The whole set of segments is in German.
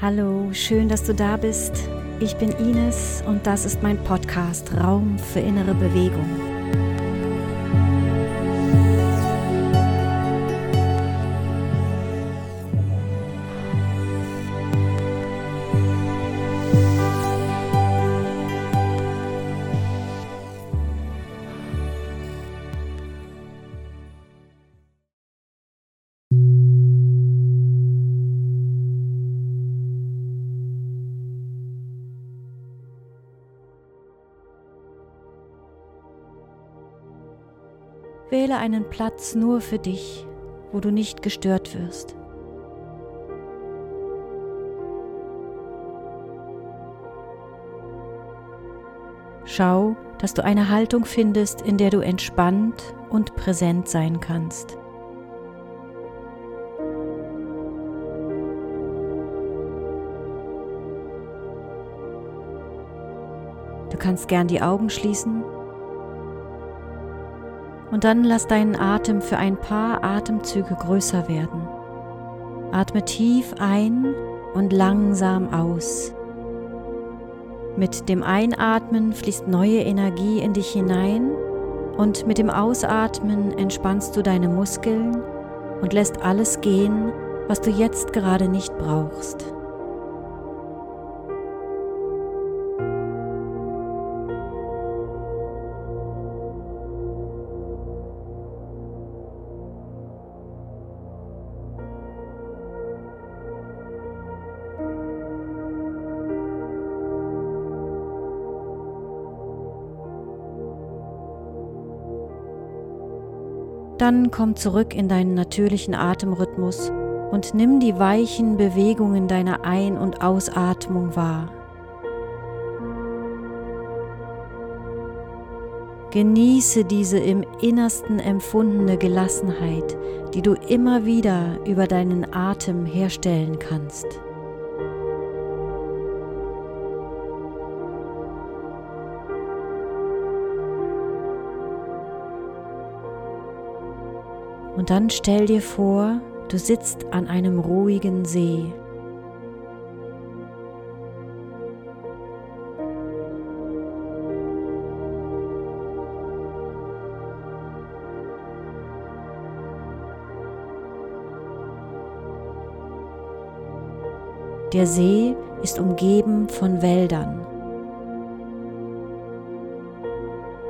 Hallo, schön, dass du da bist. Ich bin Ines und das ist mein Podcast Raum für innere Bewegung. Wähle einen Platz nur für dich, wo du nicht gestört wirst. Schau, dass du eine Haltung findest, in der du entspannt und präsent sein kannst. Du kannst gern die Augen schließen und dann lass deinen Atem für ein paar Atemzüge größer werden. Atme tief ein und langsam aus. Mit dem Einatmen fließt neue Energie in dich hinein und mit dem Ausatmen entspannst du deine Muskeln und lässt alles gehen, was du jetzt gerade nicht brauchst. Dann komm zurück in deinen natürlichen Atemrhythmus und nimm die weichen Bewegungen deiner Ein- und Ausatmung wahr. Genieße diese im Innersten empfundene Gelassenheit, die du immer wieder über deinen Atem herstellen kannst. Und dann stell dir vor, du sitzt an einem ruhigen See. Der See ist umgeben von Wäldern.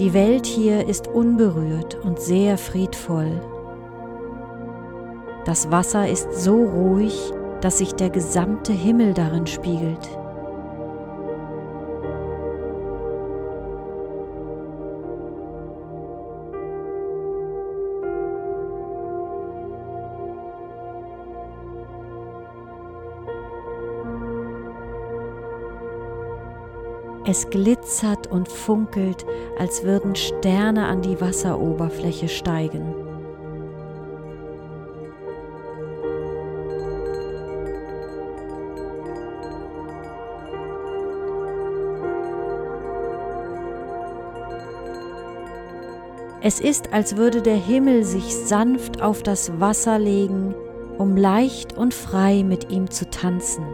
Die Welt hier ist unberührt und sehr friedvoll. Das Wasser ist so ruhig, dass sich der gesamte Himmel darin spiegelt. Es glitzert und funkelt, als würden Sterne an die Wasseroberfläche steigen. Es ist, als würde der Himmel sich sanft auf das Wasser legen, um leicht und frei mit ihm zu tanzen.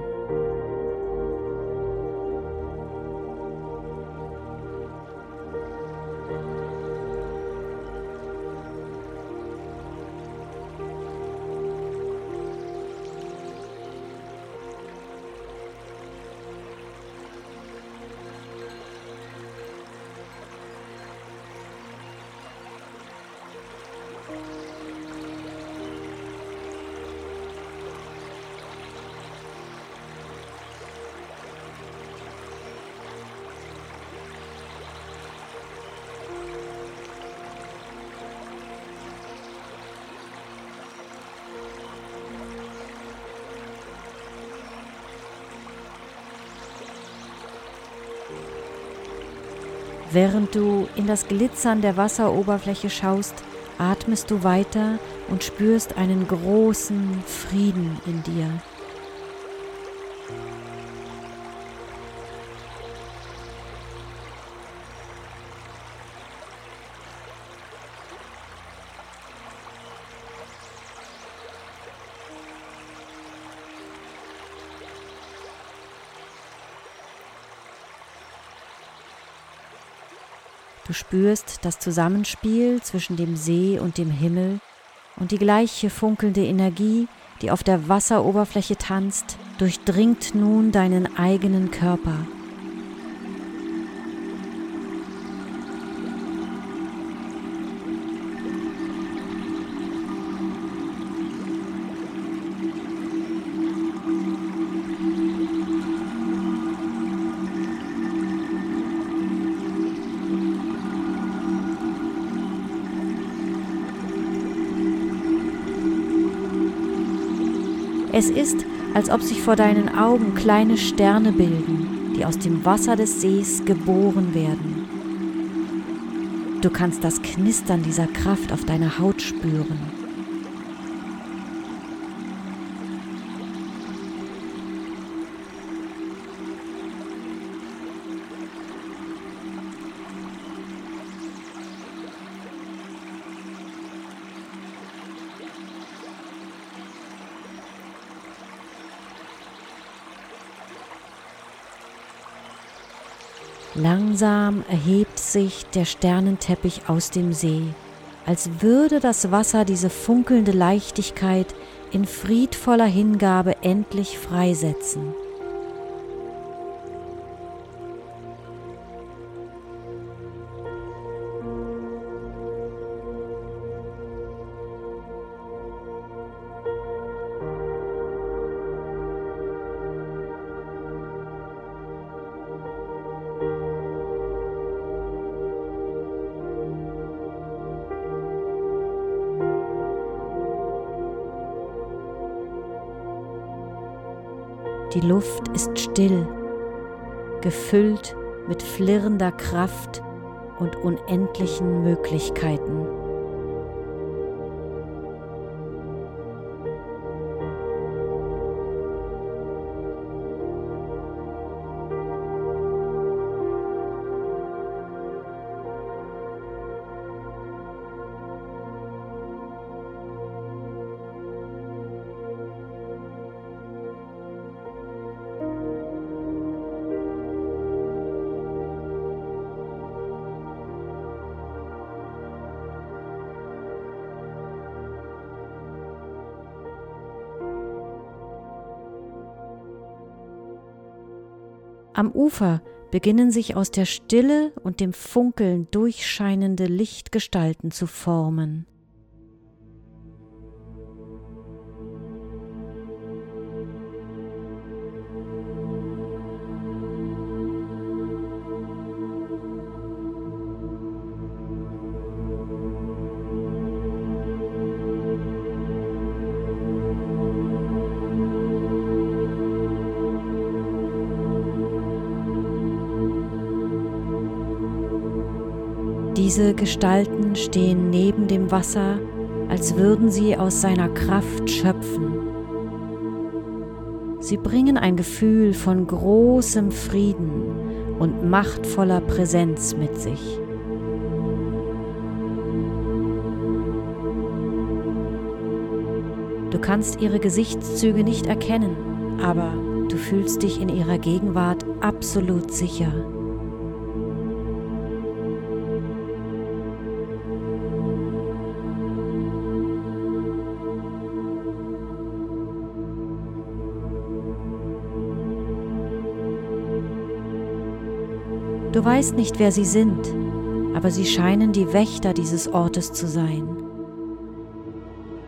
Während du in das Glitzern der Wasseroberfläche schaust, atmest du weiter und spürst einen großen Frieden in dir. Du spürst das Zusammenspiel zwischen dem See und dem Himmel und die gleiche funkelnde Energie, die auf der Wasseroberfläche tanzt, durchdringt nun deinen eigenen Körper. Es ist, als ob sich vor deinen Augen kleine Sterne bilden, die aus dem Wasser des Sees geboren werden. Du kannst das Knistern dieser Kraft auf deiner Haut spüren. Langsam erhebt sich der Sternenteppich aus dem See, als würde das Wasser diese funkelnde Leichtigkeit in friedvoller Hingabe endlich freisetzen. Die Luft ist still, gefüllt mit flirrender Kraft und unendlichen Möglichkeiten. Am Ufer beginnen sich aus der Stille und dem Funkeln durchscheinende Lichtgestalten zu formen. Diese Gestalten stehen neben dem Wasser, als würden sie aus seiner Kraft schöpfen. Sie bringen ein Gefühl von großem Frieden und machtvoller Präsenz mit sich. Du kannst ihre Gesichtszüge nicht erkennen, aber du fühlst dich in ihrer Gegenwart absolut sicher. Du weißt nicht, wer sie sind, aber sie scheinen die Wächter dieses Ortes zu sein.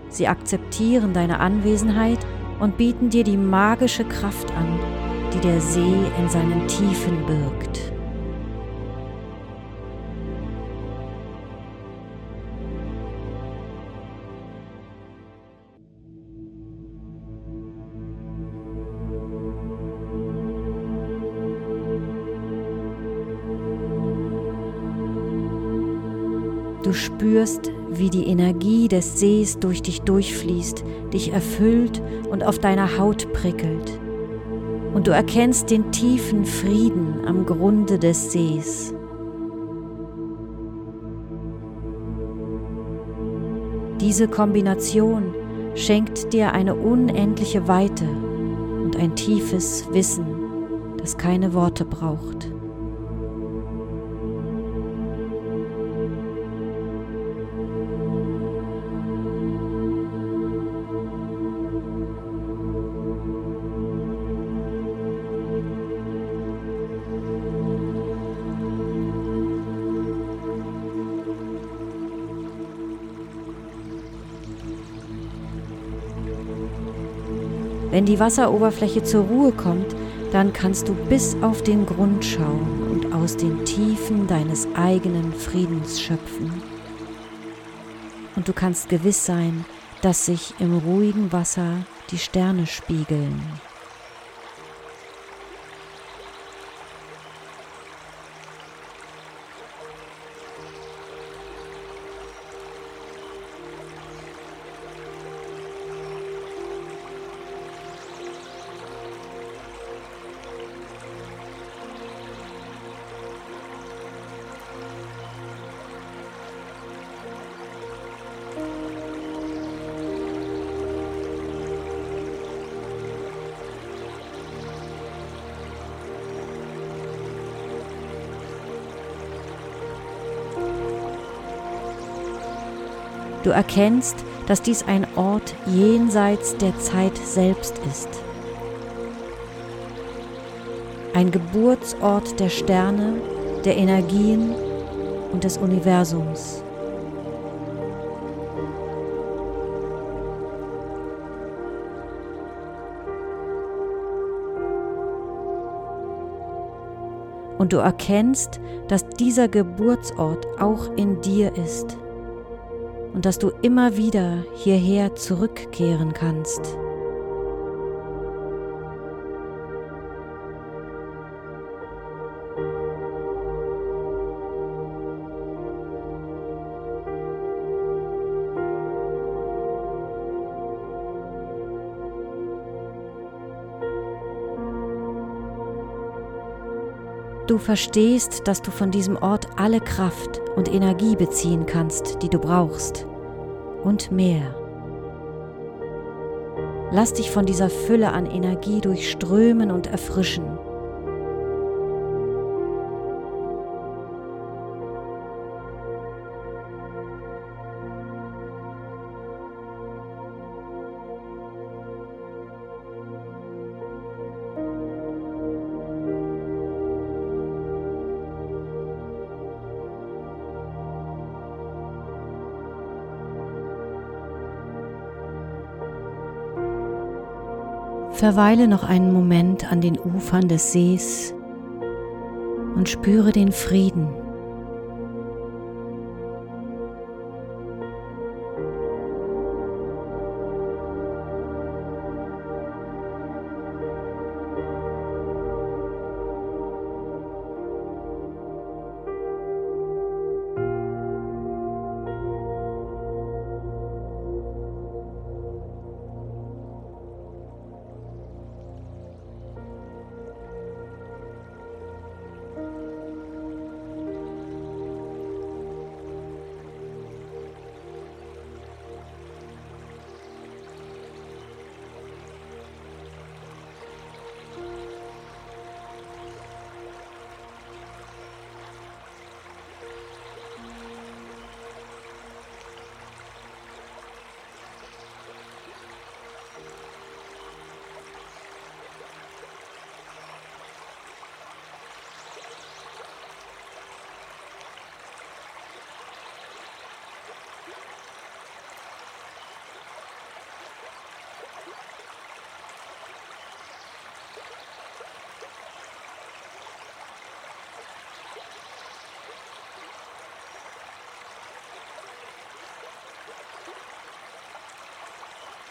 Sie akzeptieren deine Anwesenheit und bieten dir die magische Kraft an, die der See in seinen Tiefen birgt. Du spürst, wie die Energie des Sees durch dich durchfließt, dich erfüllt und auf deiner Haut prickelt. Und du erkennst den tiefen Frieden am Grunde des Sees. Diese Kombination schenkt dir eine unendliche Weite und ein tiefes Wissen, das keine Worte braucht. Wenn die Wasseroberfläche zur Ruhe kommt, dann kannst du bis auf den Grund schauen und aus den Tiefen deines eigenen Friedens schöpfen. Und du kannst gewiss sein, dass sich im ruhigen Wasser die Sterne spiegeln. Du erkennst, dass dies ein Ort jenseits der Zeit selbst ist. Ein Geburtsort der Sterne, der Energien und des Universums. Und du erkennst, dass dieser Geburtsort auch in dir ist und dass du immer wieder hierher zurückkehren kannst. Du verstehst, dass du von diesem Ort alle Kraft und Energie beziehen kannst, die du brauchst. Und mehr. Lass dich von dieser Fülle an Energie durchströmen und erfrischen. Verweile noch einen Moment an den Ufern des Sees und spüre den Frieden.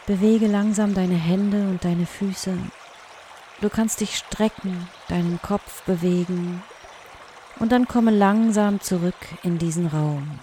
Bewege langsam deine Hände und deine Füße. Du kannst dich strecken, deinen Kopf bewegen und dann komme langsam zurück in diesen Raum.